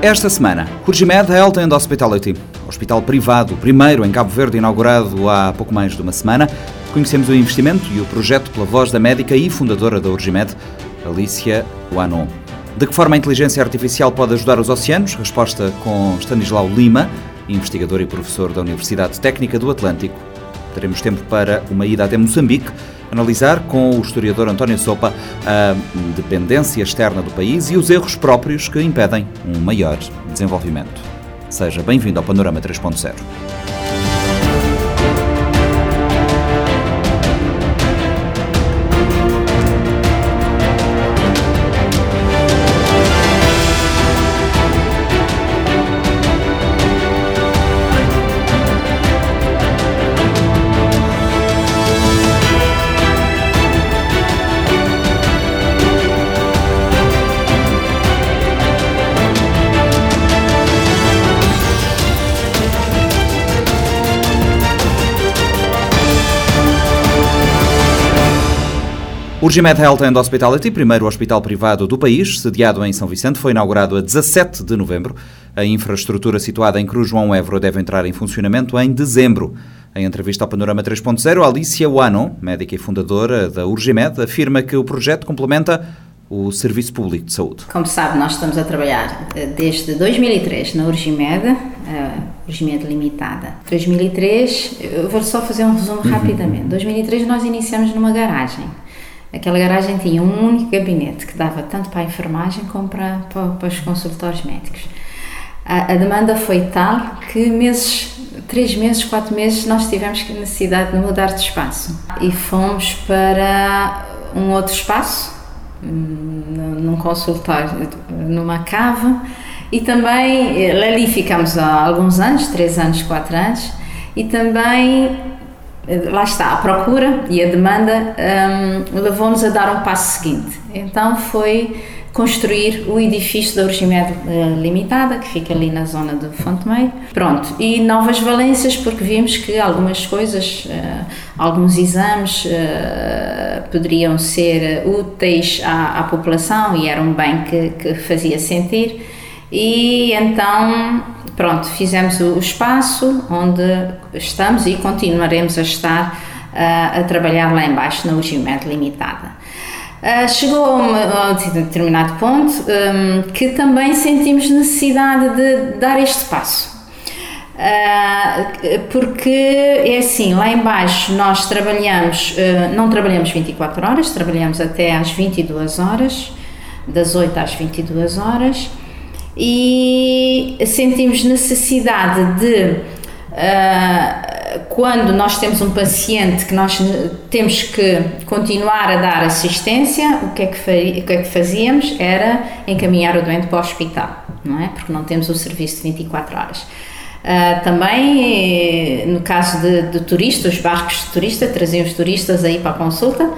Esta semana, Urgimed Health and Hospitality, hospital privado, primeiro em Cabo Verde, inaugurado há pouco mais de uma semana. Conhecemos o investimento e o projeto pela voz da médica e fundadora da Urgimed, Alicia Wanon. De que forma a inteligência artificial pode ajudar os oceanos? Resposta com Stanislau Lima, investigador e professor da Universidade Técnica do Atlântico. Teremos tempo para uma ida até Moçambique, analisar com o historiador António Sopa a dependência externa do país e os erros próprios que impedem um maior desenvolvimento. Seja bem-vindo ao Panorama 3.0. Urgimed Health and Hospitality, primeiro hospital privado do país, sediado em São Vicente, foi inaugurado a 17 de novembro. A infraestrutura situada em Cruz João Évora deve entrar em funcionamento em dezembro. Em entrevista ao Panorama 3.0, Alicia Wano, médica e fundadora da Urgimed, afirma que o projeto complementa o Serviço Público de Saúde. Como sabe, nós estamos a trabalhar eh, desde 2003 na Urgimed, a Urgimed Limitada. 2003, eu vou só fazer um resumo uhum. rapidamente. 2003 nós iniciamos numa garagem Aquela garagem tinha um único gabinete que dava tanto para a enfermagem como para, para, para os consultórios médicos. A, a, demanda foi tal que meses, três meses, quatro meses, nós tivemos necessidade de mudar de espaço. E fomos para um outro espaço, hum, num consultório, numa cave. E também ali ficamos há alguns anos, três anos, quatro anos. E também lá está, a procura e a demanda um, levou-nos a dar um passo seguinte. Então foi construir o edifício da Urgimed uh, Limitada, que fica ali na zona do Fonte Meio. Pronto, e novas valências, porque vimos que algumas coisas, uh, alguns exames uh, poderiam ser úteis à, à, população e era um bem que, que fazia sentir. E então pronto, fizemos o, espaço onde estamos e continuaremos a estar uh, a trabalhar lá embaixo na Urgimento Limitada. Uh, chegou a um determinado ponto um, que também sentimos necessidade de dar este passo. Uh, porque é assim, lá embaixo nós trabalhamos, uh, não trabalhamos 24 horas, trabalhamos até às 22 horas, das 8 às 22 horas, e sentimos necessidade de, uh, quando nós temos um paciente que nós temos que continuar a dar assistência, o que é que, o que, é que fazíamos era encaminhar o doente para o hospital, não é? Porque não temos o serviço de 24 horas. Uh, também, no caso de, de turistas, os barcos de turista, traziam os turistas aí para a consulta,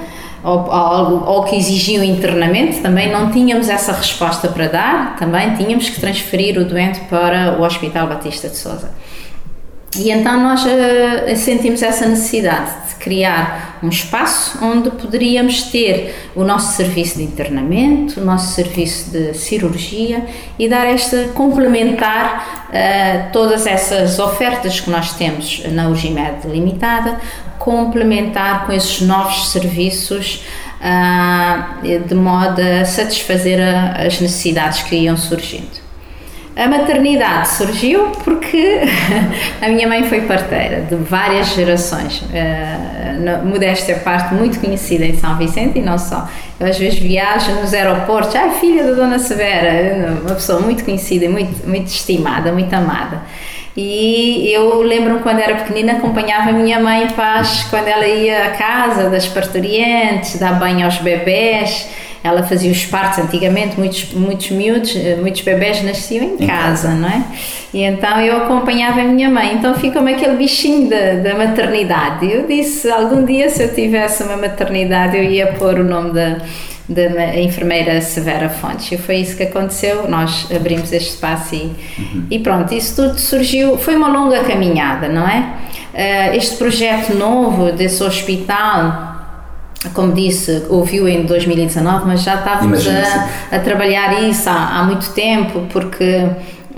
ou, ou, que exigiam internamente, também não tínhamos essa resposta para dar, também tínhamos que transferir o doente para o Hospital Batista de Souza. E então nós uh, sentimos essa necessidade de criar um espaço onde poderíamos ter o nosso serviço de internamento, o nosso serviço de cirurgia e dar esta, complementar uh, todas essas ofertas que nós temos na Urgimed Limitada, complementar com esses novos serviços uh, de modo a satisfazer a, as necessidades que iam surgindo. A maternidade surgiu porque a minha mãe foi parteira de várias gerações, uh, modéstia parte, muito conhecida em São Vicente e não só. Eu às vezes viajo nos aeroportos, ah, filha da Dona Severa, uma pessoa muito conhecida, muito, muito estimada, muito amada. E eu lembro quando era pequenina acompanhava a minha mãe Paz quando ela ia à casa das parturientes, dar banho aos bebés. Ela fazia os partos antigamente, muitos, muitos miúdos, eh, muitos bebés nasciam em, casa, não é? E então eu acompanhava a minha mãe. Então fica-me aquele bichinho da, da maternidade. Eu disse, algum dia se eu tivesse uma maternidade eu ia pôr o nome da da enfermeira Severa Fontes. E foi isso que aconteceu, nós abrimos este espaço e, uhum. e pronto, isso tudo surgiu, foi uma longa caminhada, não é? Uh, este projeto novo desse hospital como disse, ouviu em 2019, mas já estávamos a, a, trabalhar isso há, há muito tempo, porque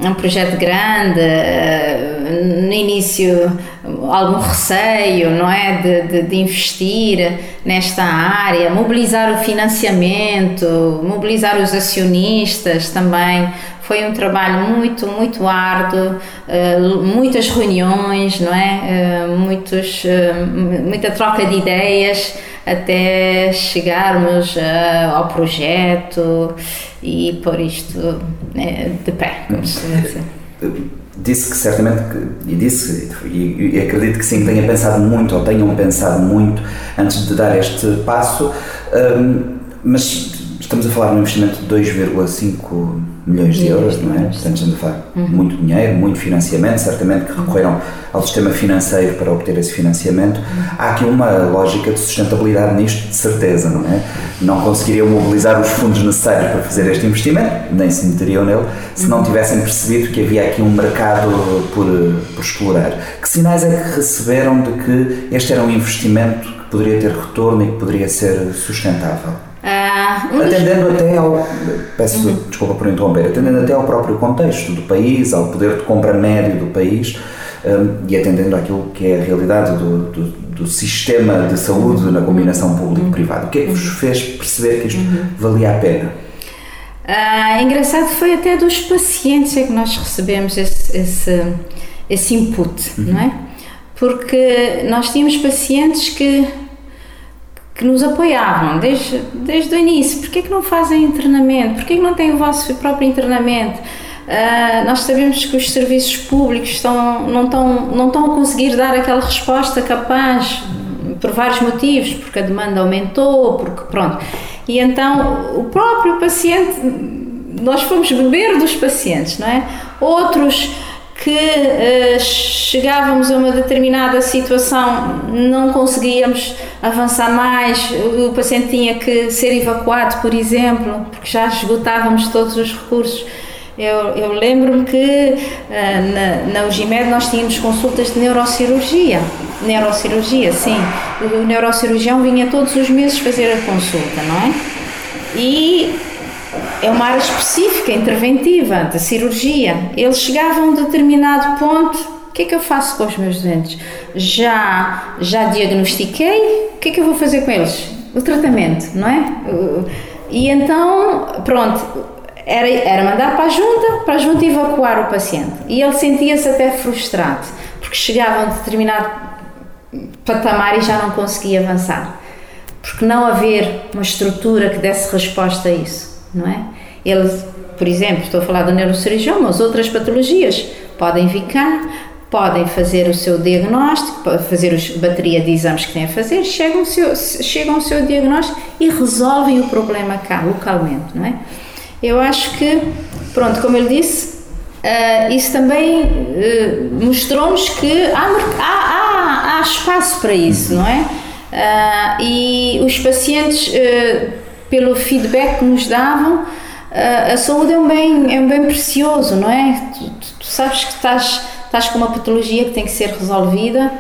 um projeto grande, eh, no início algum receio, não é, de, de, de, investir nesta área, mobilizar o financiamento, mobilizar os acionistas também. Foi um trabalho muito, muito árduo, eh, muitas reuniões, não é, eh, muitos, muita troca de ideias até chegarmos ao projeto e pôr isto de pé, como se dizer. Disse que certamente, e disse, e, acredito que sim, tenha pensado muito, ou tenham pensado muito antes de dar este passo, um, mas estamos a falar de um investimento de 2,5 milhões de euros, não é? Portanto, estamos a falar uhum. muito dinheiro, muito financiamento, certamente que recorreram ao sistema financeiro para obter esse financiamento. Há aqui uma lógica de sustentabilidade nisto, de certeza, não é? Não conseguiriam mobilizar os fundos necessários para fazer este investimento, nem se meteriam nele, se não tivessem percebido que havia aqui um mercado por, por explorar. Que sinais é que receberam de que este era um investimento que poderia ter retorno e que poderia ser sustentável? Ah, um atendendo dos... até ao. Peço uhum. desculpa por interromper, atendendo até ao próprio contexto do país, ao poder de compra médio do país um, e atendendo àquilo que é a realidade do, do, do sistema de saúde na combinação público-privado. O que é que vos fez perceber que isto uhum. valia a pena? Ah, engraçado foi até dos pacientes é que nós recebemos esse, esse, esse input, uhum. não é? Porque nós tínhamos pacientes que que nos apoiavam desde, desde o início. Porquê é que não fazem internamento? Porquê é que não têm o vosso próprio internamento? Uh, nós sabemos que os serviços públicos estão, não, estão, não estão a conseguir dar aquela resposta capaz por vários motivos, porque a demanda aumentou, porque pronto. E então o próprio paciente, nós fomos beber dos pacientes, não é? Outros que uh, chegávamos a uma determinada situação, não conseguíamos avançar mais, o paciente tinha que ser evacuado, por exemplo, porque já esgotávamos todos os recursos. Eu, eu lembro-me que uh, na, na nós tínhamos consultas de neurocirurgia. Neurocirurgia, sim. O neurocirurgião vinha todos os meses fazer a consulta, não é? E é uma área específica, interventiva, de cirurgia. Eles chegavam a um determinado ponto, o que é que eu faço com os meus dentes? Já, já diagnostiquei, o que é que eu vou fazer com eles? O tratamento, não é? E então, pronto, era, era mandar para a junta, para a junta evacuar o paciente. E ele sentia-se até frustrado, porque chegava a um determinado patamar e já não conseguia avançar. Porque não haver uma estrutura que desse resposta a isso não é? Eles, por exemplo, estou a falar do neurocirurgião, mas outras patologias podem vir cá, podem fazer o seu diagnóstico, fazer a bateria de exames que têm a fazer, chegam ao seu, chegam ao seu diagnóstico e resolvem o problema cá, localmente, não é? Eu acho que, pronto, como eu disse, uh, isso também uh, mostrou-nos que há, há, há, há, espaço para isso, não é? Uh, e os pacientes pelo feedback que nos davam, a saúde é um bem, é um bem precioso, não é? Tu, tu, sabes que estás, estás com uma patologia que tem que ser resolvida,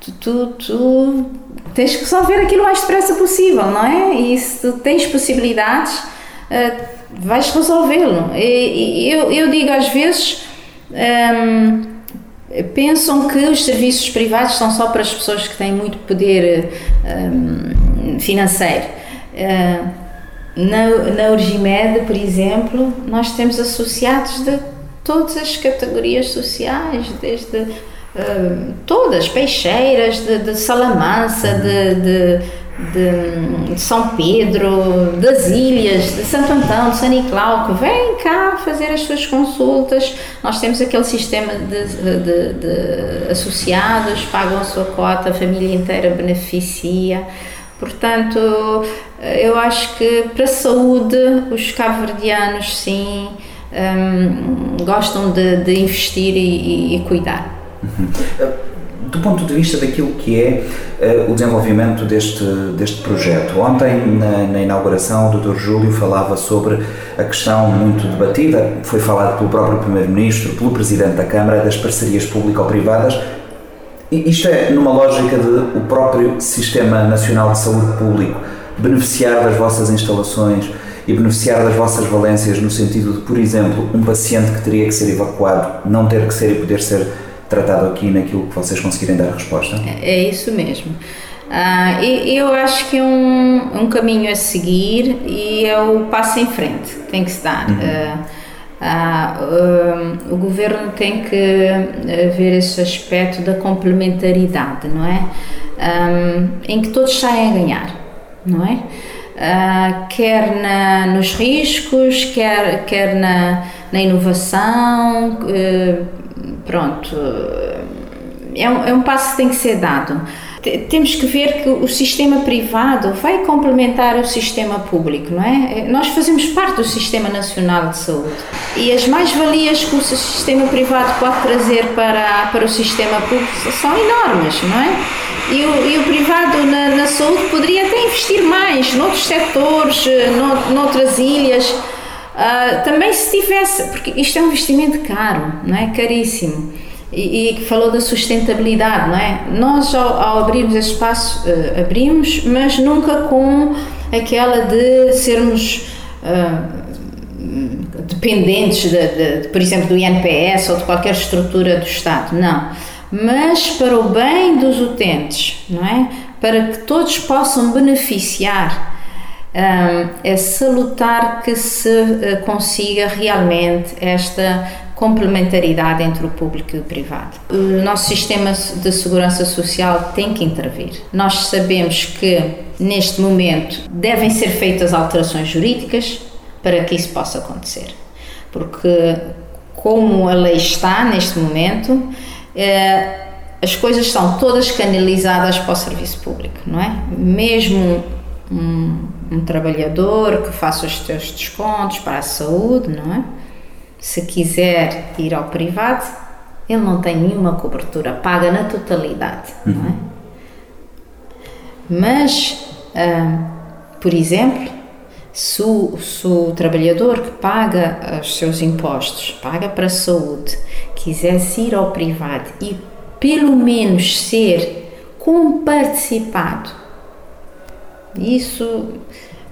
tu, tu, tu tens que resolver aquilo o mais depressa possível, não é? E se tu tens possibilidades, uh, vais resolvê-lo. Eu, eu digo às vezes. Um, pensam que os serviços privados são só para as pessoas que têm muito poder um, financeiro. Uh, na, na Urgimed, por exemplo, nós temos associados de todas as categorias sociais, desde uh, todas, peixeiras, de, de Salamança, de, de, de, São Pedro, das ilhas, de Santo Antão, de São Nicolau, que vêm cá fazer as suas consultas. Nós temos aquele sistema de, de, de associados, pagam a sua cota, a família inteira beneficia. Portanto, eu acho que para a saúde os cabo-verdianos sim um, gostam de, de investir e, e cuidar. Uhum. Do ponto de vista daquilo que é uh, o desenvolvimento deste, deste projeto, ontem na, na, inauguração o Dr. Júlio falava sobre a questão muito debatida, foi falado pelo próprio Primeiro-Ministro, pelo Presidente da Câmara, das parcerias público-privadas Isto é numa lógica de o próprio Sistema Nacional de Saúde Público beneficiar das vossas instalações e beneficiar das vossas valências no sentido de, por exemplo, um paciente que teria que ser evacuado não ter que ser e poder ser tratado aqui naquilo que vocês conseguirem dar resposta? É, é isso mesmo. Ah, eu acho que é um, um caminho a seguir e é o passo em frente que tem que se dar. Uhum. Ah, ah, um, o governo tem que ah, ver esse aspecto da complementaridade, não é? Um, em que todos saem a ganhar, não é? Uh, quer na, nos riscos, quer, quer na, na inovação, uh, pronto, é um, é um passo que tem que ser dado. Temos que ver que o sistema privado vai complementar o sistema público, não é? Nós fazemos parte do Sistema Nacional de Saúde e as mais-valias que o sistema privado pode trazer para, para o sistema público são enormes, não é? E o, e o privado na, na, saúde poderia até investir mais noutros setores, eh, noutras ilhas. Uh, também se tivesse, porque isto é um investimento caro, não é? Caríssimo e, e falou da sustentabilidade, não é? Nós, ao, ao abrirmos esse espaço, uh, abrimos, mas nunca com aquela de sermos uh, dependentes, de, de, de, por exemplo, do INPS ou de qualquer estrutura do Estado, não. Mas para o bem dos utentes, não é? Para que todos possam beneficiar é salutar que se consiga realmente esta complementaridade entre o público e o privado. O nosso sistema de segurança social tem que intervir. Nós sabemos que, neste momento, devem ser feitas alterações jurídicas para que isso possa acontecer. Porque, como a lei está neste momento, eh, as coisas estão todas canalizadas para o serviço público, não é? Mesmo um trabalhador que faça os seus descontos para a saúde, não é? se quiser ir ao privado, ele não tem nenhuma cobertura, paga na totalidade, uhum. não é? Mas, ah, por exemplo, se o, se o, trabalhador que paga os seus impostos, paga para a saúde, quisesse ir ao privado e pelo menos ser comparticipado, isso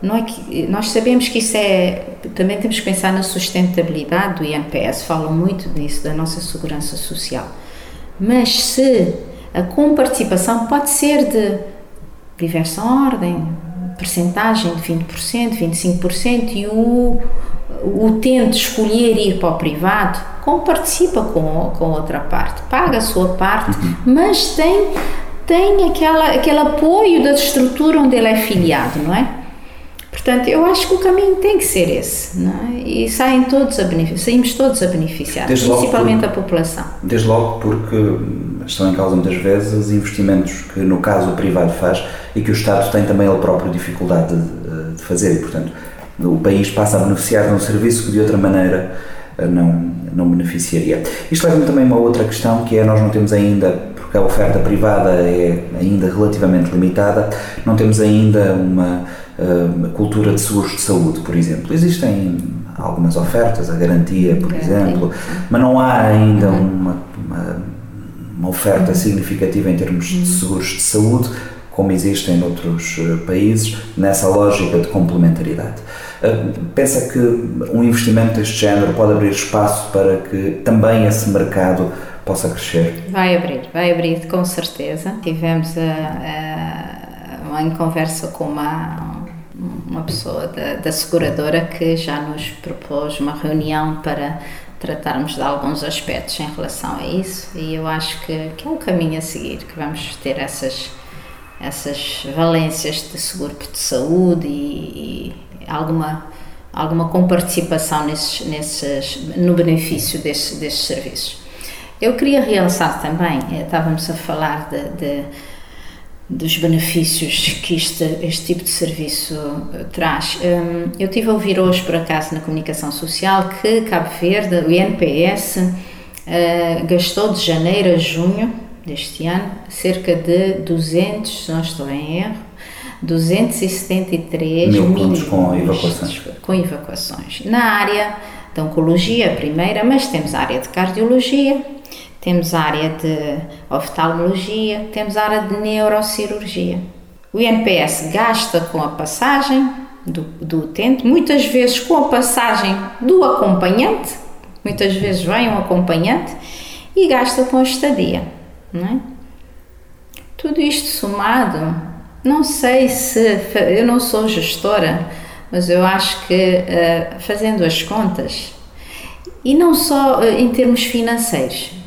não é que, nós sabemos que isso é. Também temos que pensar na sustentabilidade do INPS, falam muito nisso, da nossa segurança social. Mas se a comparticipação pode ser de diversa ordem, percentagem de 20%, 25%, e o, o utente escolher ir para o privado, comparticipa com, com outra parte, paga a sua parte, uhum. mas tem, tem aquela, aquele apoio da estrutura onde ele é filiado, não é? Portanto, eu acho que o caminho tem que ser esse, não é? E saem todos a saímos todos a beneficiar, desde principalmente a população. Desde logo porque estão em causa muitas vezes os investimentos que, no caso, o privado faz e que o Estado tem também ele próprio dificuldade de, de fazer e, portanto, o país passa a beneficiar de um serviço que de outra maneira eh, não, não beneficiaria. Isto leva-me também a uma outra questão que é nós não temos ainda, a oferta privada é ainda relativamente limitada, não temos ainda uma uh, cultura de seguros de saúde, por exemplo. Existem algumas ofertas, a garantia, por garantia. exemplo, mas não há ainda uhum. uma, uma, uma, oferta uhum. significativa em termos de uhum. seguros de saúde, como existem noutros uh, países, nessa lógica de complementaridade. Uh, pensa que um investimento deste género pode abrir espaço para que também esse mercado possa crescer? Vai abrir, vai abrir com certeza. Tivemos a, a, em conversa com uma, uma pessoa da, da seguradora que já nos propôs uma reunião para tratarmos de alguns aspectos em relação a isso e eu acho que, que é um caminho a seguir, que vamos ter essas, essas valências de seguro de saúde e, e alguma, alguma comparticipação nesses, nesses, no benefício desses serviços. Eu queria realçar também, eh, estávamos a falar de, de dos benefícios que este, este tipo de serviço eh, traz. Um, eu tive a ouvir hoje, por acaso, na comunicação social, que Cabo Verde, o INPS, eh, gastou de janeiro a junho deste ano cerca de 200, se não estou em erro, 273 mil milhões com evacuações. com evacuações. Na área da oncologia, a primeira, mas temos a área de cardiologia, temos a área de oftalmologia, temos a área de neurocirurgia. O INPS gasta com a passagem do, do utente, muitas vezes com a passagem do acompanhante, muitas vezes vem um acompanhante, e gasta com a estadia. É? Tudo isto somado, não sei se. Eu não sou gestora, mas eu acho que uh, fazendo as contas, e não só uh, em termos financeiros,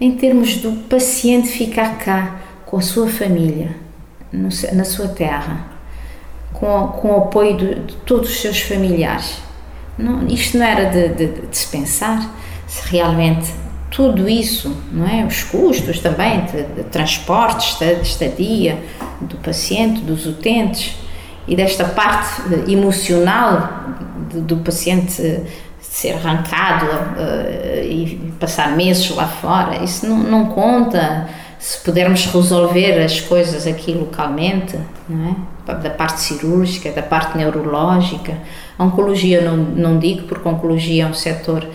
em termos do paciente ficar cá com a sua família, no, na sua terra, com, com o apoio de, de todos os seus familiares. Não, isto não era de, de, de se pensar se realmente tudo isso, não é? Os custos também de, de transporte, de estadia do paciente, dos utentes e desta parte emocional do, paciente ser arrancado uh, e passar meses lá fora, isso não, não, conta se pudermos resolver as coisas aqui localmente, é? da parte cirúrgica, da parte neurológica. A oncologia não, não digo, porque a oncologia é um setor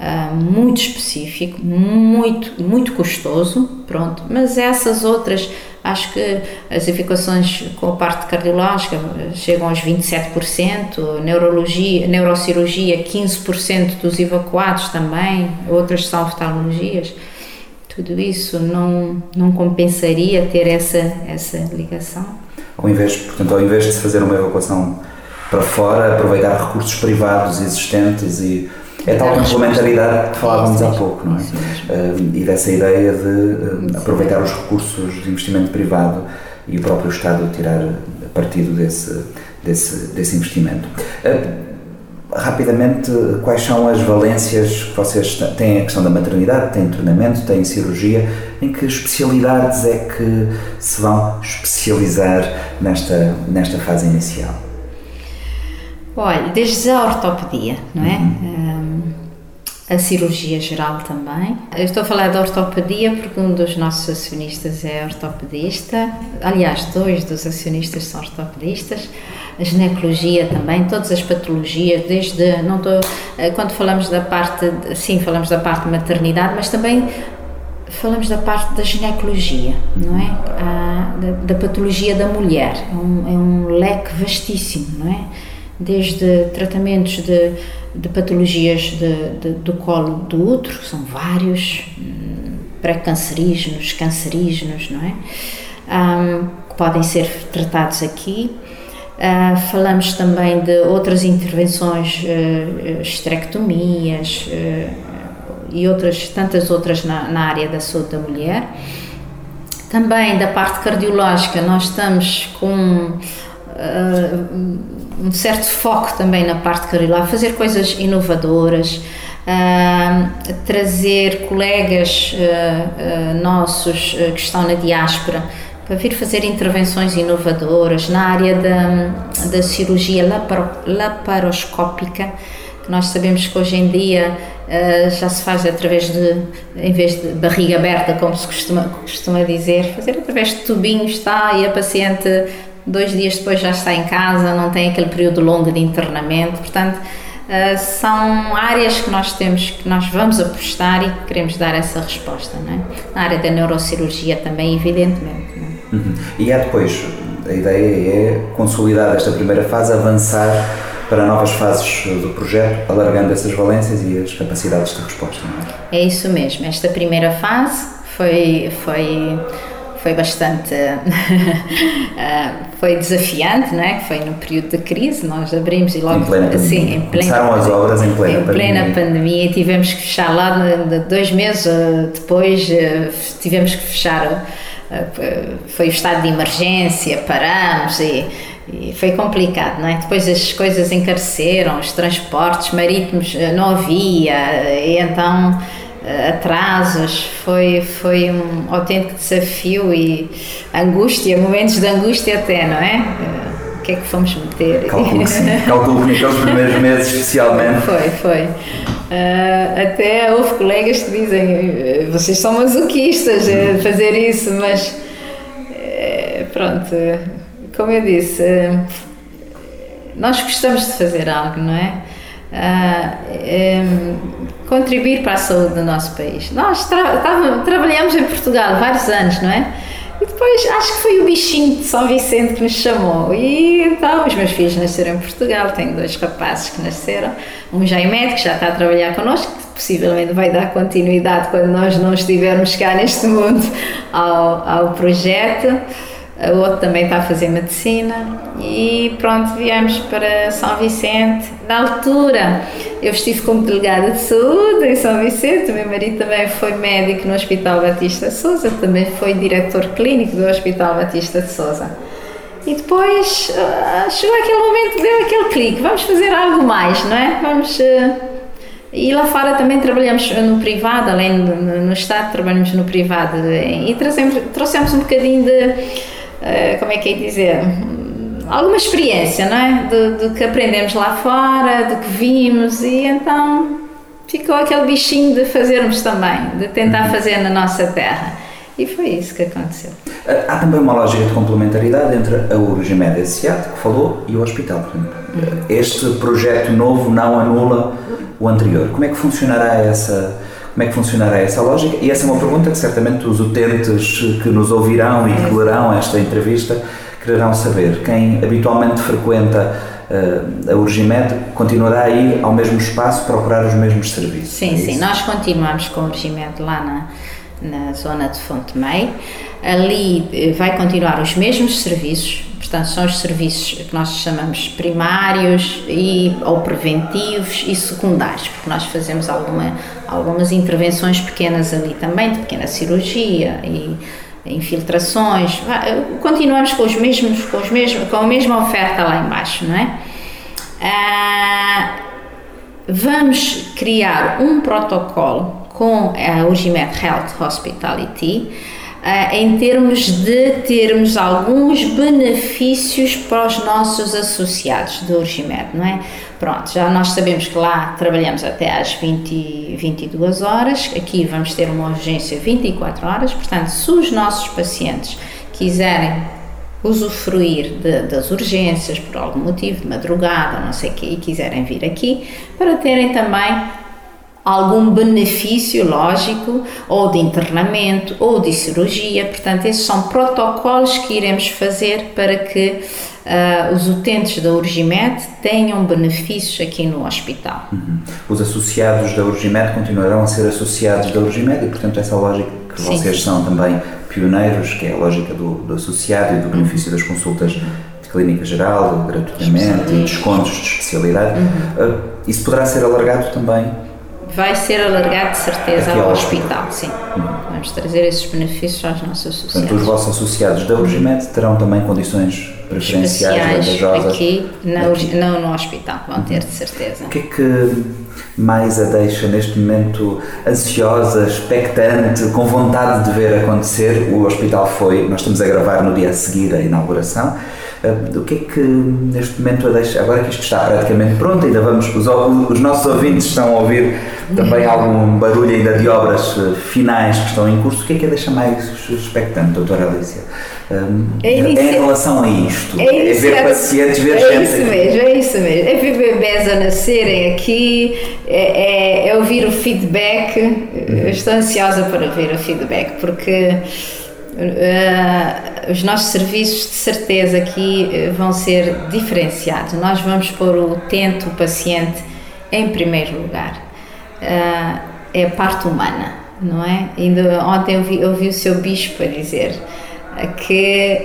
uh, muito específico, muito, muito custoso, pronto, mas essas outras, acho que as evacuações com a parte cardiológica chegam aos 27%, neurologia, neurocirurgia 15% dos evacuados também, outras são oftalmologias, tudo isso não, não compensaria ter essa, essa ligação? Ao invés, portanto, ao invés de se fazer uma evacuação para fora, aproveitar recursos privados existentes e é tal complementaridade que falávamos há pouco, não é? Uh, e dessa ideia de uh, aproveitar os recursos de investimento privado e o próprio Estado tirar partido desse, desse, desse investimento. Uh, rapidamente, quais são as valências que vocês têm? A questão da maternidade, tem treinamento, tem cirurgia. Em que especialidades é que se vão especializar nesta, nesta fase inicial? Olha, desde a ortopedia, não é? Uhum. A cirurgia geral também. Eu estou a falar da ortopedia porque um dos nossos acionistas é ortopedista. Aliás, dois dos acionistas são ortopedistas. A ginecologia também, todas as patologias, desde não estou eh, quando falamos da parte, sim, falamos da parte de maternidade, mas também falamos da parte da ginecologia, não é? A, da, da, patologia da mulher. É um, é um leque vastíssimo, não é? Desde tratamentos de, de patologias de, de, do colo do útero, são vários, hum, pré-cancerígenos, cancerígenos, não é? Um, que podem ser tratados aqui. Uh, falamos também de outras intervenções, uh, esterectomias uh, e outras, tantas outras na, na área da saúde da mulher. Também da parte cardiológica, nós estamos com um certo foco também na parte cardiológica, fazer coisas inovadoras, uh, trazer colegas uh, uh, nossos que estão na diáspora para vir fazer intervenções inovadoras na área da, da cirurgia laparo, laparoscópica, que nós sabemos que hoje em dia já se faz através de, em vez de barriga aberta, como se costuma, costuma dizer, fazer através de tubinhos, está, e a paciente dois dias depois já está em casa, não tem aquele período longo de internamento, portanto uh, são áreas que nós temos, que nós vamos apostar e que queremos dar essa resposta, não é? Na área da neurocirurgia também, evidentemente. É? Uhum. E é depois, a ideia é consolidar esta primeira fase, avançar para novas fases do projeto, alargando essas valências e as capacidades de resposta, não é? É isso mesmo, esta primeira fase foi, foi foi bastante uh, foi desafiante, não é? Foi no período de crise, nós abrimos e logo em plena em plena, Começaram as obras em plena em pandemia. plena pandemia e tivemos que fechar lá dois meses uh, depois tivemos que fechar foi o estado de emergência, paramos e, e foi complicado, não é? Depois as coisas encareceram, os transportes marítimos não havia, e então atrasos, foi, foi um autêntico desafio e angústia, momentos de angústia até, não é? O que é que fomos meter? Calculo que sim, calculo que naqueles primeiros meses especialmente. Foi, foi. Uh, até houve colegas que dizem, vocês são masoquistas a fazer isso, mas eh, pronto, como eu disse, nós gostamos de fazer algo, não é? Uh, um, contribuir para a saúde do nosso país. Nós tra trabalhamos em Portugal vários anos, não é? E depois acho que foi o bichinho de São Vicente que nos chamou. E então os meus filhos nasceram em Portugal, tenho dois rapazes que nasceram. Um já é médico, já está a trabalhar connosco, que possivelmente vai dar continuidade quando nós não estivermos cá neste mundo ao, ao projeto o outro também está a fazer medicina e pronto, viemos para São Vicente. Na altura, eu estive como delegada de saúde em São Vicente, o meu marido também foi médico no Hospital Batista de Souza, também foi diretor clínico do Hospital Batista de Souza. E depois uh, chegou aquele momento, deu aquele clique, vamos fazer algo mais, não é? Vamos... Uh, e lá fora também trabalhamos no privado, além do, no, Estado, trabalhamos no privado e trazemos, trouxemos um bocadinho de eh, como é que é dizer, alguma experiência, não é? Do, do, que aprendemos lá fora, do que vimos e então ficou aquele bichinho de fazermos também, de tentar uhum. fazer na nossa terra. E foi isso que aconteceu. Eh, há também uma lógica de complementaridade entre a Urgimed SEAT, que falou, e o hospital. Uhum. Este projeto novo não anula o anterior. Como é que funcionará essa como é que funcionará essa lógica? E essa é uma pergunta que certamente os utentes que nos ouvirão e que lerão esta entrevista quererão saber. Quem habitualmente frequenta uh, a Urgimed continuará a ir ao mesmo espaço procurar os mesmos serviços? Sim, é sim. Nós continuamos com a Urgimed lá na, na zona de Fonte Meio. Ali eh, vai continuar os mesmos serviços, portanto, são os serviços que nós chamamos primários e, ou preventivos e secundários, porque nós fazemos alguma, algumas intervenções pequenas ali também, de pequena cirurgia e infiltrações. Continuamos com os mesmos, com, os mesmos, com a mesma oferta lá embaixo, não é? Ah, vamos criar um protocolo com a Urgimed Health Hospitality Uh, em termos de termos alguns benefícios para os nossos associados do Urgimed, não é? Pronto, já nós sabemos que lá trabalhamos até às 20, 22 horas, aqui vamos ter uma urgência 24 horas, portanto, se os nossos pacientes quiserem usufruir de, das urgências por algum motivo, de madrugada, não sei o quê, e quiserem vir aqui, para terem também algum benefício lógico, ou de internamento, ou de cirurgia. Portanto, esses são protocolos que iremos fazer para que uh, os utentes da Urgimed tenham benefícios aqui no hospital. Uhum. Os associados da Urgimed continuarão a ser associados da Urgimed e, portanto, essa lógica que sim, vocês são também pioneiros, que é a lógica do, do associado e do benefício das consultas de clínica geral, gratuitamente, e descontos de especialidade. Uhum. Uh, isso poderá ser alargado também vai ser alargado de certeza ao, hospital, sim. Vamos trazer esses benefícios aos nossos associados. Portanto, os vossos associados da Urgimed terão também condições preferenciais, vantajosas? aqui, na, aqui. Não, no hospital, vão ter de certeza. O que é que mais a deixa neste momento ansiosa, expectante, com vontade de ver acontecer? O hospital foi, nós estamos a gravar no dia a seguir a inauguração, Uh, o que é que neste momento a deixa, agora que isto está praticamente pronto, ainda vamos, os, os nossos ouvintes estão a ouvir também algum barulho ainda de obras eh, finais que estão em curso, o que é que a deixa mais expectante, doutora Alicia? Um, é em relação a isto, é, é ver é, pacientes, ver é gente. É isso mesmo, é isso mesmo. É ver bebés a nascerem aqui, é, é, é ouvir o feedback. Uhum. Estou ansiosa para ver o feedback, porque Uh, os nossos serviços de certeza aqui uh, vão ser diferenciados. Nós vamos pôr o utente, o paciente, em primeiro lugar. Uh, é a parte humana, não é? Ainda ontem eu ouvi, ouvi o seu bispo a dizer que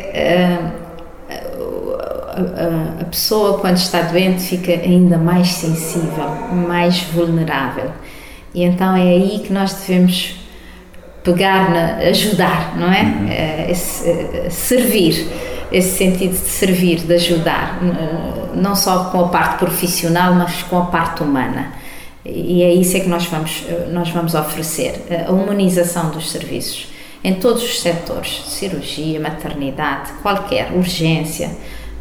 a, a pessoa, quando está doente, fica ainda mais sensível, mais vulnerável. E então é aí que nós devemos pegar na ajudar, não é? Uhum. Eh, esse, eh, servir, esse sentido de servir, de ajudar, não só com a parte profissional, mas com a parte humana. E é isso é que nós vamos, nós vamos oferecer, a humanização dos serviços em todos os setores, cirurgia, maternidade, qualquer urgência.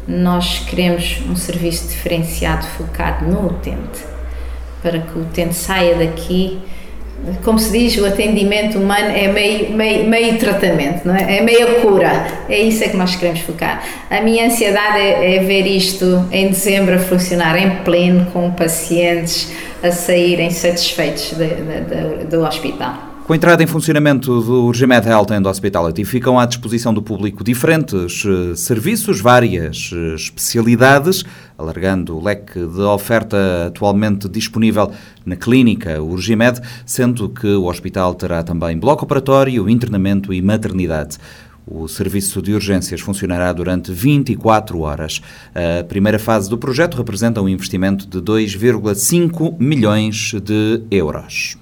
Nós queremos um serviço diferenciado, focado no utente, para que o utente saia daqui como se diz, o atendimento humano é meio, meio, meio tratamento, não é? É meio cura. É isso é que nós queremos focar. A minha ansiedade é, é ver isto em dezembro a funcionar em pleno, com pacientes a saírem satisfeitos de, de, de, do hospital. Com a entrada em funcionamento do Urgimed Health and Hospitality, ficam à disposição do público diferentes eh, serviços, várias eh, especialidades, alargando o leque de oferta atualmente disponível na clínica Urgimed, sendo que o hospital terá também bloco operatório, internamento e maternidade. O serviço de urgências funcionará durante 24 horas. A primeira fase do projeto representa um investimento de 2,5 milhões de euros.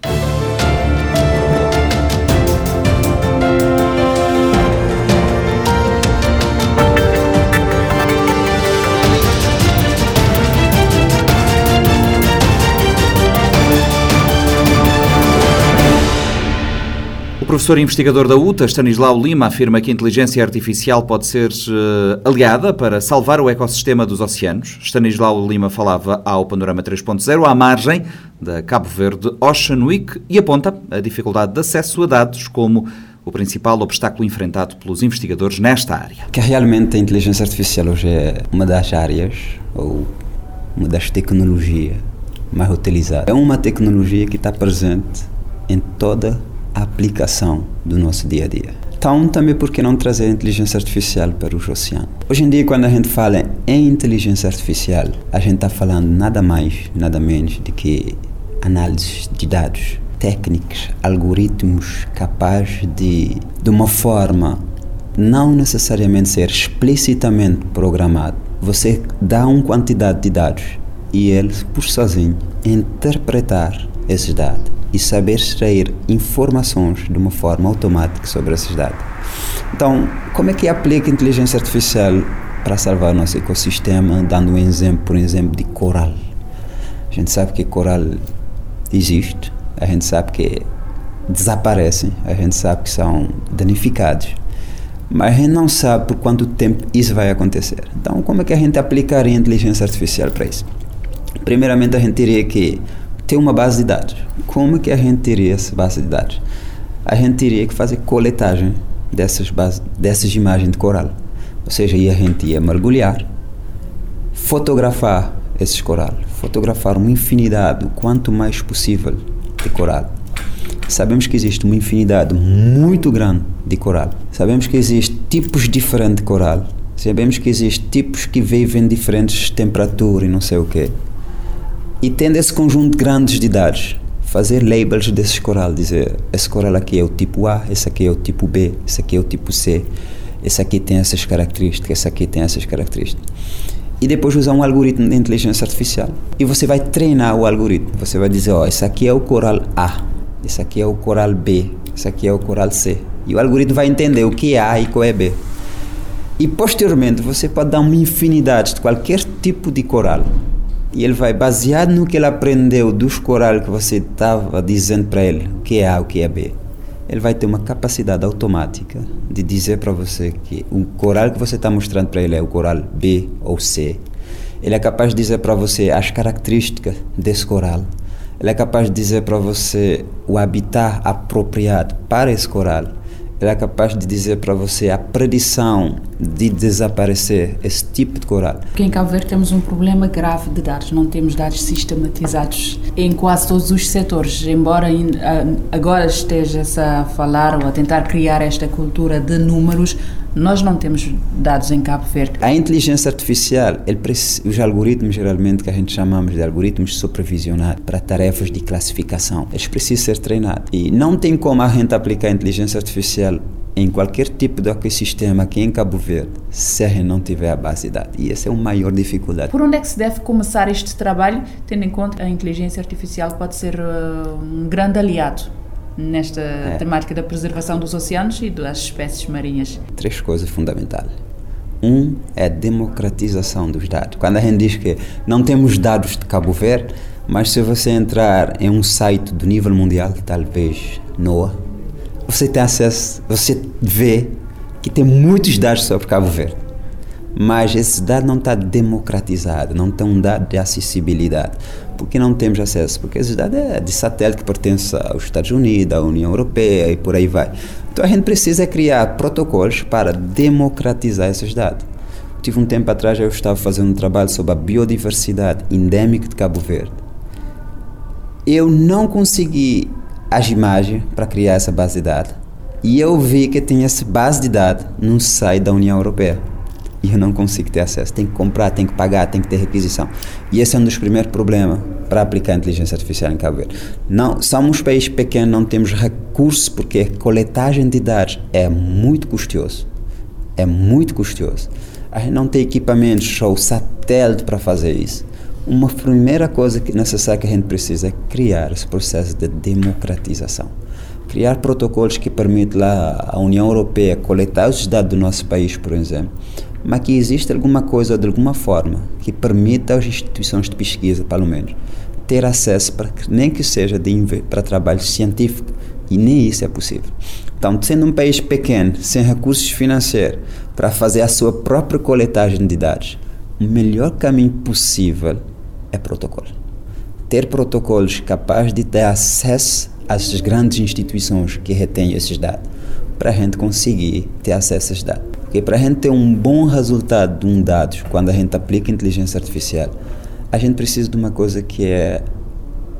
Professor investigador da UTA, Stanislau Lima, afirma que a inteligência artificial pode ser uh, aliada para salvar o ecossistema dos oceanos. Stanislau Lima falava ao Panorama 3.0 à margem da Cabo Verde Ocean Week e aponta a dificuldade de acesso a dados como o principal obstáculo enfrentado pelos investigadores nesta área. Que realmente a inteligência artificial hoje é uma das áreas ou uma das tecnologias mais utilizadas. É uma tecnologia que está presente em toda a aplicação do nosso dia a dia. Então, também por que não trazer inteligência artificial para os oceanos? Hoje em dia, quando a gente fala em inteligência artificial, a gente está falando nada mais, nada menos do que análise de dados, técnicas, algoritmos capazes de, de uma forma não necessariamente ser explicitamente programado, você dá uma quantidade de dados e ele, por sozinho, interpretar esses dados e saber extrair informações de uma forma automática sobre esses dados. Então, como é que aplica a inteligência artificial para salvar o nosso ecossistema, dando um exemplo, por exemplo, de coral? A gente sabe que coral existe, a gente sabe que desaparecem, a gente sabe que são danificados, mas a gente não sabe por quanto tempo isso vai acontecer. Então, como é que a gente aplicaria a inteligência artificial para isso? Primeiramente, a gente teria que ter uma base de dados. Como que a gente teria essa base de dados? A gente teria que fazer coletagem dessas, base, dessas imagens de coral. Ou seja, a gente ia mergulhar, fotografar esses coral, fotografar uma infinidade, o quanto mais possível, de coral. Sabemos que existe uma infinidade muito grande de coral. Sabemos que existem tipos diferentes de coral. Sabemos que existem tipos que vivem em diferentes temperaturas e não sei o quê. E tendo esse conjunto grande de dados, fazer labels desses coral, dizer esse coral aqui é o tipo A, esse aqui é o tipo B, esse aqui é o tipo C, esse aqui tem essas características, esse aqui tem essas características. E depois usar um algoritmo de inteligência artificial. E você vai treinar o algoritmo. Você vai dizer, ó, oh, esse aqui é o coral A, esse aqui é o coral B, esse aqui é o coral C. E o algoritmo vai entender o que é A e qual é B. E posteriormente você pode dar uma infinidade de qualquer tipo de coral e ele vai, baseado no que ele aprendeu dos corais que você estava dizendo para ele, o que é A, o que é B, ele vai ter uma capacidade automática de dizer para você que o coral que você está mostrando para ele é o coral B ou C. Ele é capaz de dizer para você as características desse coral. Ele é capaz de dizer para você o habitat apropriado para esse coral é capaz de dizer para você a predição de desaparecer esse tipo de coral. Porque em Cabo Verde temos um problema grave de dados, não temos dados sistematizados em quase todos os setores, embora agora esteja-se a falar ou a tentar criar esta cultura de números, nós não temos dados em Cabo Verde. A inteligência artificial, os algoritmos geralmente que a gente chamamos de algoritmos supervisionados para tarefas de classificação, eles precisam ser treinados. E não tem como a gente aplicar a inteligência artificial em qualquer tipo de ecossistema aqui em Cabo Verde, se a gente não tiver a base de dados. E essa é a maior dificuldade. Por onde é que se deve começar este trabalho, tendo em conta que a inteligência artificial pode ser uh, um grande aliado nesta é. temática da preservação dos oceanos e das espécies marinhas? Três coisas fundamentais. Um é a democratização dos dados. Quando a gente diz que não temos dados de Cabo Verde, mas se você entrar em um site do nível mundial, talvez NOAA, você tem acesso, você vê que tem muitos dados sobre Cabo Verde. mas esse dado não está democratizado, não tem um dado de acessibilidade. Por que não temos acesso? Porque esse dado é de satélite que pertence aos Estados Unidos, à União Europeia e por aí vai. Então a gente precisa criar protocolos para democratizar esses dados. Tive um tempo atrás, eu estava fazendo um trabalho sobre a biodiversidade endêmica de Cabo Verde. Eu não consegui as imagens para criar essa base de dados. E eu vi que tinha essa base de dados num site da União Europeia e eu não consigo ter acesso. Tem que comprar, tem que pagar, tem que ter requisição. E esse é um dos primeiros problemas para aplicar a inteligência artificial em Cabo Verde. Não, somos um país pequeno, não temos recursos porque a coletagem de dados é muito custoso. É muito custoso. A gente não tem equipamentos ou satélite para fazer isso. Uma primeira coisa que necessária que a gente precisa é criar esse processo de democratização. Criar protocolos que permitam a União Europeia coletar os dados do nosso país, por exemplo, mas que existe alguma coisa de alguma forma que permita às instituições de pesquisa, pelo menos, ter acesso para nem que seja de, para trabalho científico e nem isso é possível. Então, sendo um país pequeno, sem recursos financeiros para fazer a sua própria coletagem de dados, o melhor caminho possível é protocolo. Ter protocolos capazes de ter acesso às grandes instituições que retêm esses dados, para a gente conseguir ter acesso a esses dados. Porque para a gente ter um bom resultado de um dado, quando a gente aplica inteligência artificial, a gente precisa de uma coisa que é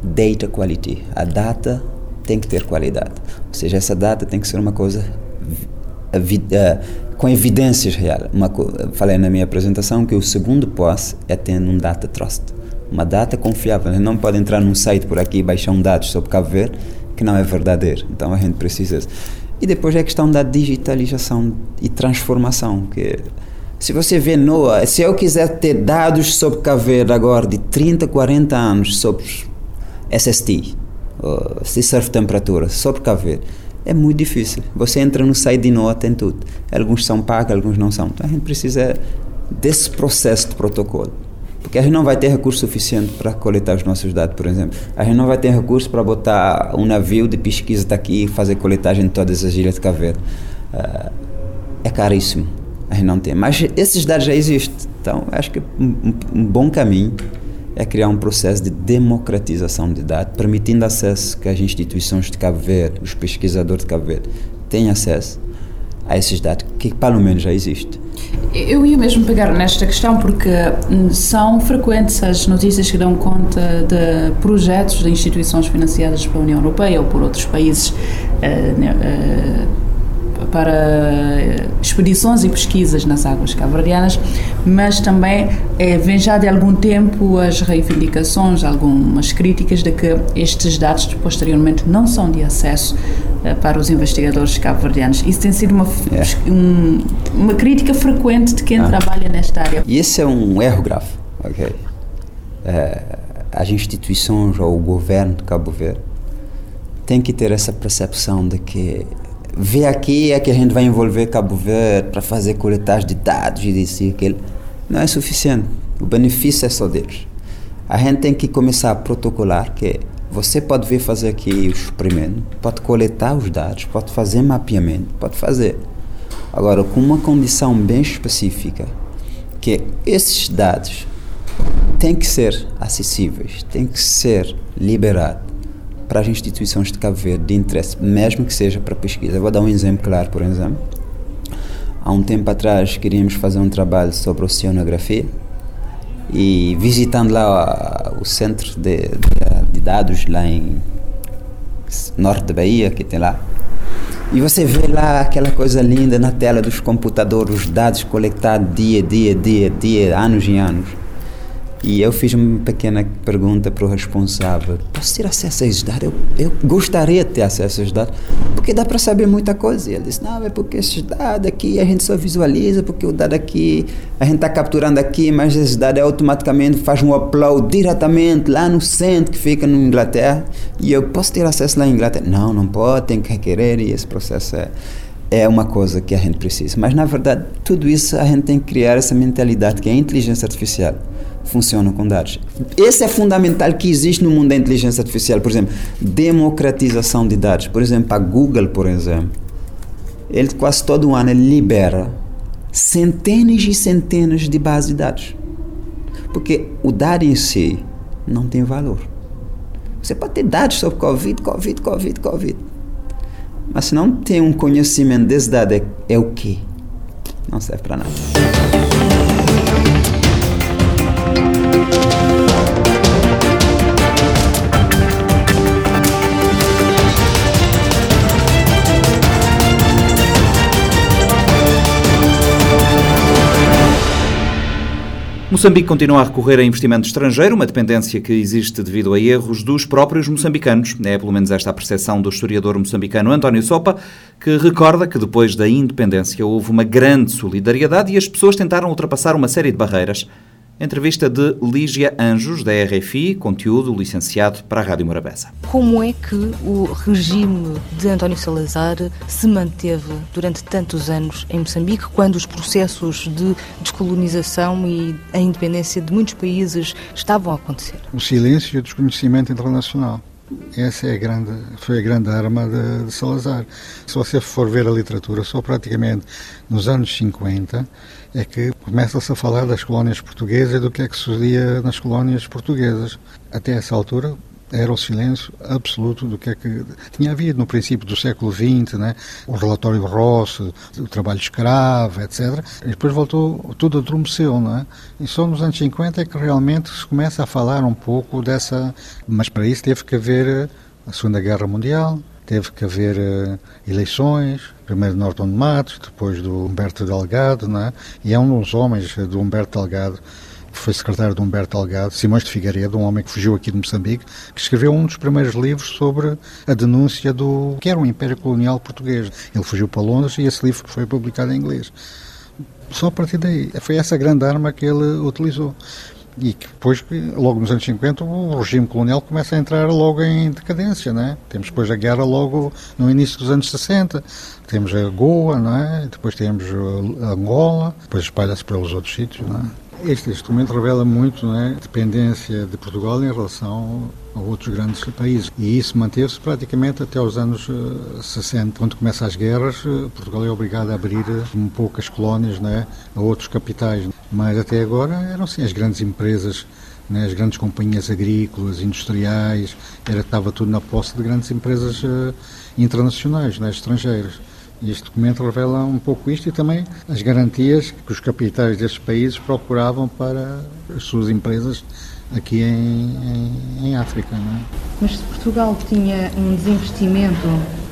data quality. A data tem que ter qualidade. Ou seja, essa data tem que ser uma coisa com evidências reais. Falei na minha apresentação que o segundo passo é ter um data trust. Uma data confiável. A gente não pode entrar num site por aqui e baixar um dado sobre Cabo Verde que não é verdadeiro. Então a gente precisa e depois é a questão da digitalização e transformação. Que se você vê Noah, se eu quiser ter dados sobre Caveira agora de 30, 40 anos sobre SST, se surf temperatura, sobre Caveira, é muito difícil. Você entra no site de Noah, tem tudo. Alguns são pagos, alguns não são. Então a gente precisa desse processo de protocolo. Porque a gente não vai ter recurso suficiente para coletar os nossos dados, por exemplo. A gente não vai ter recurso para botar um navio de pesquisa daqui e fazer coletagem de todas as ilhas de Caveira. Uh, é caríssimo. A gente não tem. Mas esses dados já existem. Então, acho que um, um bom caminho é criar um processo de democratização de dados, permitindo acesso que as instituições de Cabo Verde, os pesquisadores de Cabo Verde, tenham acesso a esses dados que pelo menos já existem. Eu ia mesmo pegar nesta questão porque hum, são frequentes as notícias que dão conta de projetos de instituições financiadas pela União Europeia ou por outros países uh, uh, para expedições e pesquisas nas águas cabo-verdianas, mas também é, vem já de algum tempo as reivindicações, algumas críticas de que estes dados posteriormente não são de acesso uh, para os investigadores cabo-verdianos. Isso tem sido uma, é. um, uma crítica frequente de quem ah. trabalha nesta área. E esse é um erro grave, ok? É, as instituições ou o governo de Cabo Verde tem que ter essa percepção de que ver aqui é que a gente vai envolver Cabo Verde para fazer coletagem de dados e disso e aquilo. Não é suficiente. O benefício é só deles. A gente tem que começar a protocolar que você pode vir fazer aqui o experimento, pode coletar os dados, pode fazer mapeamento, pode fazer. Agora, com uma condição bem específica, que esses dados têm que ser acessíveis, têm que ser liberados para as instituições de Cabo Verde de interesse, mesmo que seja para pesquisa. Vou dar um exemplo claro, por exemplo. Há um tempo atrás queríamos fazer um trabalho sobre oceanografia e visitando lá o centro de, de, de dados lá em norte da Bahia, que tem lá, e você vê lá aquela coisa linda na tela dos computadores, os dados coletados dia, dia, dia, dia, anos e anos. E eu fiz uma pequena pergunta para o responsável: posso ter acesso a esses dados? Eu, eu gostaria de ter acesso a esses dados, porque dá para saber muita coisa. E ele disse: não, é porque esses dados aqui a gente só visualiza, porque o dado aqui a gente está capturando aqui, mas esse dado é automaticamente faz um upload diretamente lá no centro que fica na Inglaterra. E eu posso ter acesso lá na Inglaterra? Não, não pode, tem que requerer e esse processo é é uma coisa que a gente precisa. Mas, na verdade, tudo isso a gente tem que criar essa mentalidade que é a inteligência artificial funciona com dados. Esse é fundamental que existe no mundo da inteligência artificial. Por exemplo, democratização de dados. Por exemplo, a Google, por exemplo, ele quase todo ano libera centenas e centenas de bases de dados. Porque o dado em si não tem valor. Você pode ter dados sobre Covid, Covid, Covid, Covid. Mas se não tem um conhecimento desse dado, é, é o quê? Não serve para nada. Moçambique continua a recorrer a investimento estrangeiro, uma dependência que existe devido a erros dos próprios moçambicanos. É pelo menos esta a percepção do historiador moçambicano António Sopa, que recorda que depois da independência houve uma grande solidariedade e as pessoas tentaram ultrapassar uma série de barreiras Entrevista de Lígia Anjos, da RFI, conteúdo licenciado para a Rádio Morabeza. Como é que o regime de António Salazar se manteve durante tantos anos em Moçambique, quando os processos de descolonização e a independência de muitos países estavam a acontecer? O silêncio e o desconhecimento internacional. Essa é a grande, foi a grande arma de, de, Salazar. Se você for ver a literatura, só praticamente nos anos 50 é que começa-se a falar das colónias portuguesas e do que é que sucedia nas colónias portuguesas. Até essa altura, era o silêncio absoluto do que é que tinha havido no princípio do século XX, né? o relatório Ross, o trabalho escravo, etc. E depois voltou, tudo adormeceu, não é? E só nos anos 50 é que realmente se começa a falar um pouco dessa. Mas para isso teve que haver a Segunda Guerra Mundial, teve que haver uh, eleições, primeiro de Norton de Matos, depois do Humberto Delgado, não é? E é um dos homens do Humberto Delgado que foi secretário de Humberto Delgado, Simões de Figueiredo, um homem que fugiu aqui de Moçambique, que escreveu um dos primeiros livros sobre a denúncia do que era o Império Colonial Português. Ele fugiu para Londres e esse livro foi publicado em inglês. Só a partir daí, foi essa grande arma que ele utilizou. E que depois, logo nos anos 50, o regime colonial começa a entrar logo em decadência, né? Temos depois a guerra logo no início dos anos 60, temos a Goa, não é? Depois temos a Angola, depois espalha-se pelos outros sítios, não é? Este instrumento revela muito a é, dependência de Portugal em relação a outros grandes países. E isso manteve-se praticamente até os anos 60. Eh, Quando começam as guerras, eh, Portugal é obrigado a abrir eh, um pouco as colónias é, a outros capitais. Mas até agora eram sim as grandes empresas né, as grandes companhias agrícolas, industriais, era, estava tudo na posse de grandes empresas internacionais, né, estrangeiras. Este documento revela um pouco isto e também as garantias que os capitais destes países procuravam para as suas empresas aqui em, em, em África. Não é? Mas se Portugal tinha um desinvestimento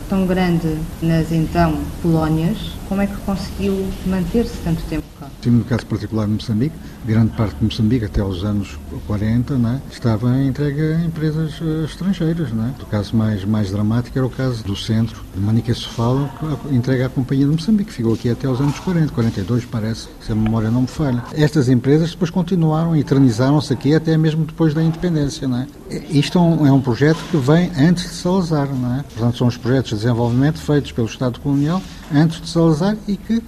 tão grande nas então colónias, como é que conseguiu manter-se tanto tempo cá? Sim, no caso particular de Moçambique, grande parte de Moçambique, até os anos 40, né, estava entregue a empresas uh, estrangeiras. Né? O caso mais, mais dramático era o caso do centro de Manica Sofalo, que entrega à Companhia de Moçambique, ficou aqui até os anos 40, 42 parece, se a memória não me falha. Estas empresas depois continuaram e eternizaram-se aqui até mesmo depois da independência. Né? Isto é um, é um projeto que vem antes de Salazar. Né? Portanto, são os projetos de desenvolvimento feitos pelo Estado colonial antes de Salazar e que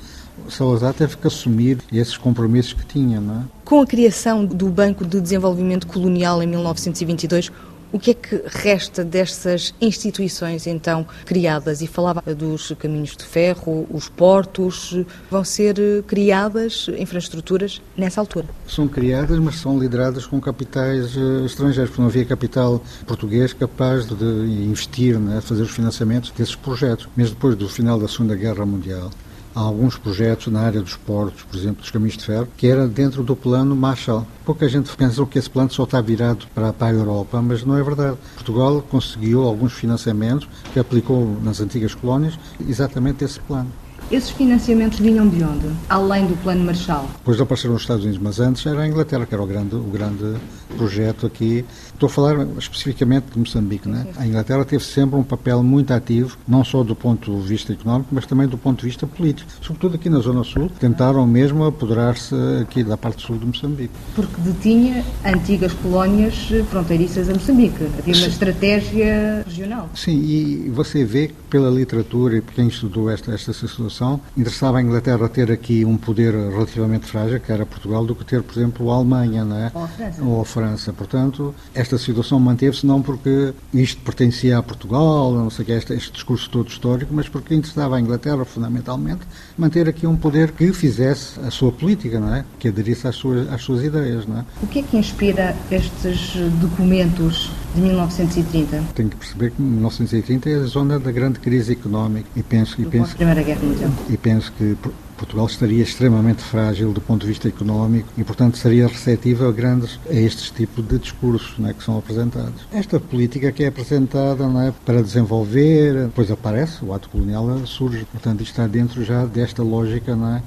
Salazar teve que assumir esses compromissos que tinha. Não é? Com a criação do Banco de Desenvolvimento Colonial em 1922, o que é que resta dessas instituições então criadas? E falava dos caminhos de ferro, os portos, vão ser criadas infraestruturas nessa altura? São criadas, mas são lideradas com capitais uh, estrangeiros, porque não havia capital português capaz de investir, né, fazer os financiamentos desses projetos. Mesmo depois do final da Segunda Guerra Mundial, alguns projetos na área dos portos, por exemplo, dos caminhos de ferro, que era dentro do plano Marshall. Pouca gente pensa que esse plano só está virado para, para a Europa, mas não é verdade. Portugal conseguiu alguns financiamentos que aplicou nas antigas colónias exatamente esse plano. Esses financiamentos vinham de onde? Além do Plano Marshall? Depois apareceram os Estados Unidos, mas antes era a Inglaterra, que era o grande, o grande projeto aqui. Estou a falar especificamente de Moçambique. Né? A Inglaterra teve sempre um papel muito ativo, não só do ponto de vista económico, mas também do ponto de vista político. Sobretudo aqui na Zona Sul, tentaram mesmo apoderar-se aqui da parte sul de Moçambique. Porque detinha antigas colónias fronteiriças a Moçambique. Havia uma estratégia regional. Sim, e você vê pela literatura e por quem estudou esta, esta situação interessava a Inglaterra ter aqui um poder relativamente frágil, que era Portugal, do que ter, por exemplo, a Alemanha, não é? Ou a França. Ou a França. Portanto, esta situação manteve-se não porque isto pertencia a Portugal, não sei o que, este, este discurso todo histórico, mas porque interessava à Inglaterra, fundamentalmente, manter aqui um poder que fizesse a sua política, não é? Que aderisse às suas, às suas ideias, não é? O que é que inspira estes documentos de 1930? Tenho que perceber que 1930 é a zona da grande crise económica e penso, e penso, pós-Primeira Guerra Mundial. e penso que Portugal estaria extremamente frágil do ponto de vista económico e, portanto, seria receptivo a grandes a estes tipos de discursos não é, que são apresentados. Esta política que é apresentada é, para desenvolver, depois aparece, o ato colonial surge, portanto, isto está dentro já desta lógica é,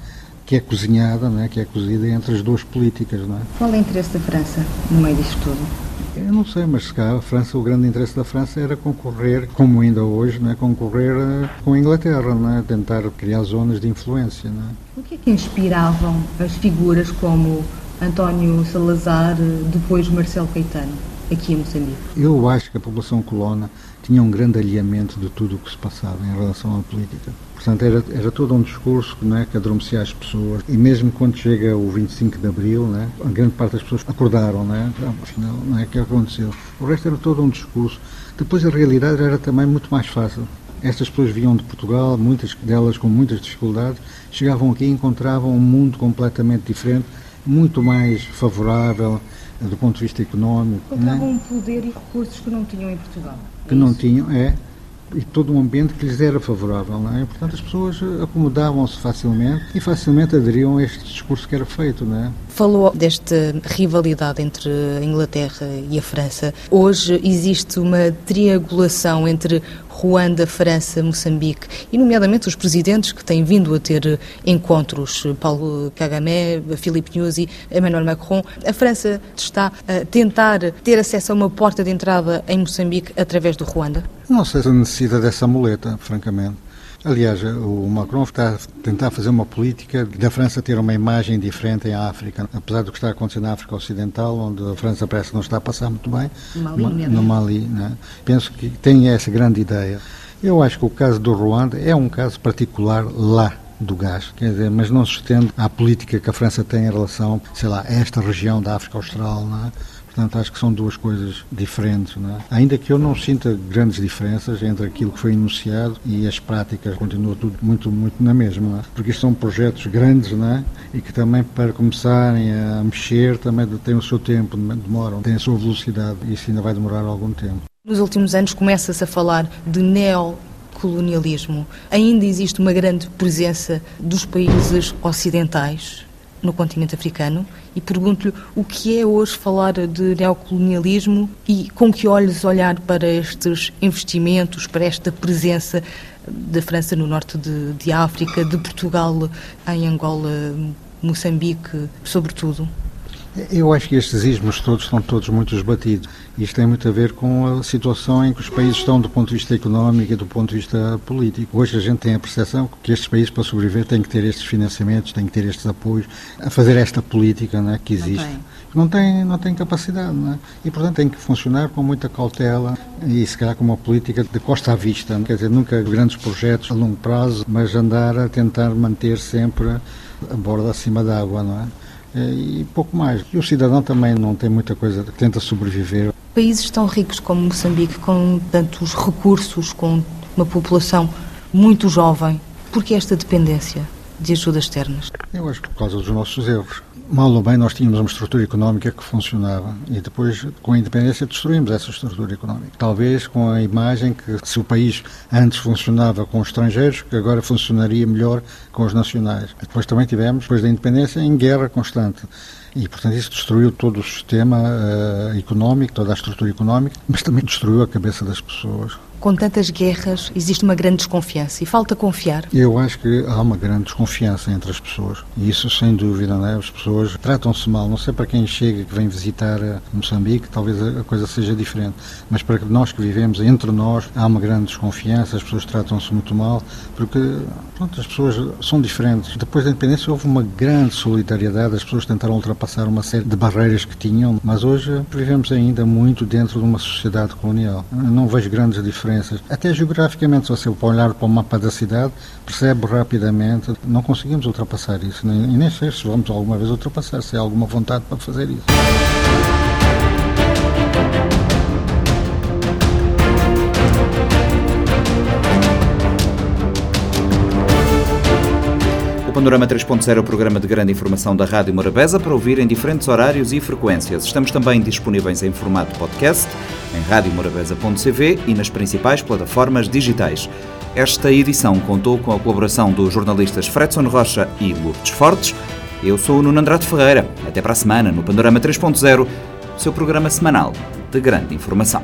que é cozinhada, é, que é cozida entre as duas políticas. É? Qual é o interesse da França no meio disto tudo? Eu não sei, mas se cá a França, o grande interesse da França era concorrer, como ainda hoje, não é, concorrer eh, com a Inglaterra, não é, tentar criar zonas de influência. Não é? O que é que inspiravam as figuras como António Salazar, depois Marcelo Caetano, aqui em Moçambique? Eu acho que a população colona tinha um grande alinhamento de tudo o que se passava em relação à política. Portanto, era, era todo um discurso não é, que adormecia as pessoas. E mesmo quando chega o 25 de Abril, é, a grande parte das pessoas acordaram, não é? Ah, Afinal, não é o que aconteceu. O resto era todo um discurso. Depois a realidade era também muito mais fácil. Estas pessoas vinham de Portugal, muitas delas com muitas dificuldades, chegavam aqui e encontravam um mundo completamente diferente, muito mais favorável eh, do ponto de vista económico. é? Encontravam um poder e recursos que não tinham em Portugal. Que não tinham, é, e todo um ambiente que lhes era favorável, não é? Portanto, as pessoas acomodavam-se facilmente e facilmente aderiam a este discurso que era feito, não é? Falou desta rivalidade entre a Inglaterra e a França. Hoje existe uma triangulação entre Ruanda, França, Moçambique e, nomeadamente, os presidentes que têm vindo a ter encontros, Paulo Kagame, Philippe Nyusi, Emmanuel Macron. A França está a tentar ter acesso a uma porta de entrada em Moçambique através do Ruanda? Não sei se necessita dessa muleta, francamente. Aliás, o Macron está a tentar fazer uma política da França ter uma imagem diferente em África, apesar do que está acontecendo na África Ocidental, onde a França parece que não está a passar muito bem, Mali, no- no Mali. né? Penso que tem essa grande ideia. Eu acho que o caso do Ruanda é um caso particular lá do gás, quer dizer, mas não se estende à política que a França tem em relação, sei lá, a esta região da África Austral, não é? Portanto, acho que são duas coisas diferentes. É? Ainda que eu não sinta grandes diferenças entre aquilo que foi enunciado e as práticas, continua tudo muito, muito na mesma. É? Porque são projetos grandes é? e que também, para começarem a mexer, também têm o seu tempo, demoram, têm a sua velocidade e isso ainda vai demorar algum tempo. Nos últimos anos começa-se a falar de neocolonialismo. Ainda existe uma grande presença dos países ocidentais no continente africano e pergunto-lhe o que é hoje falar de neocolonialismo e com que olhos olhar para estes investimentos, para esta presença da França no norte de, de África, de Portugal em Angola, Moçambique, sobretudo. Eu acho que estes ismos todos estão todos muito esbatidos. Isto tem muito a ver com a situação em que os países estão do ponto de vista económico e do ponto de vista político. Hoje a gente tem a percepção que estes países, para sobreviver, têm que ter estes financiamentos, têm que ter estes apoios, a fazer esta política não é, que existe. Não tem, não tem capacidade, não é? E, portanto, tem que funcionar com muita cautela e, se calhar, com uma política de costa à vista. é? Quer dizer, nunca grandes projetos a longo prazo, mas andar a tentar manter sempre a borda acima d'água, não é? e pouco mais. E o cidadão também não tem muita coisa, tenta sobreviver. Países tão ricos como Moçambique, com tantos recursos, com uma população muito jovem, por que esta dependência de ajudas externas? Eu acho que por causa dos nossos erros. Mal ou bem, nós tínhamos uma estrutura económica que funcionava e depois, com a independência, destruímos essa estrutura económica. Talvez com a imagem que, se o país antes funcionava com os estrangeiros, que agora funcionaria melhor com os nacionais. Depois também tivemos, depois da independência, em guerra constante. E, portanto, isso destruiu todo o sistema uh, económico, toda a estrutura económica, mas também destruiu a cabeça das pessoas. Com tantas guerras, existe uma grande desconfiança e falta confiar. Eu acho que há uma grande desconfiança entre as pessoas. E isso, sem dúvida, não é? as pessoas tratam-se mal. Não sei para quem chega, que vem visitar Moçambique, talvez a coisa seja diferente. Mas para nós que vivemos entre nós, há uma grande desconfiança, as pessoas tratam-se muito mal, porque pronto, as pessoas são diferentes. Depois da independência houve uma grande solidariedade, as pessoas tentaram ultrapassar uma série de barreiras que tinham, mas hoje vivemos ainda muito dentro de uma sociedade colonial. Eu não vejo grandes diferenças diferenças. Até geograficamente, se você olhar para o mapa da cidade, percebe rapidamente, não conseguimos ultrapassar isso, nem, e nem sei se vamos alguma vez ultrapassar, se há alguma vontade para fazer isso. Panorama 3.0 é o programa de grande informação da Rádio Morabeza para ouvir em diferentes horários e frequências. Estamos também disponíveis em formato podcast em radiomorabeza.cv e nas principais plataformas digitais. Esta edição contou com a colaboração dos jornalistas Fredson Rocha e Lourdes Fortes. Eu sou o Nuno Andrade Ferreira. Até para a semana no Panorama 3.0, seu programa semanal de grande informação.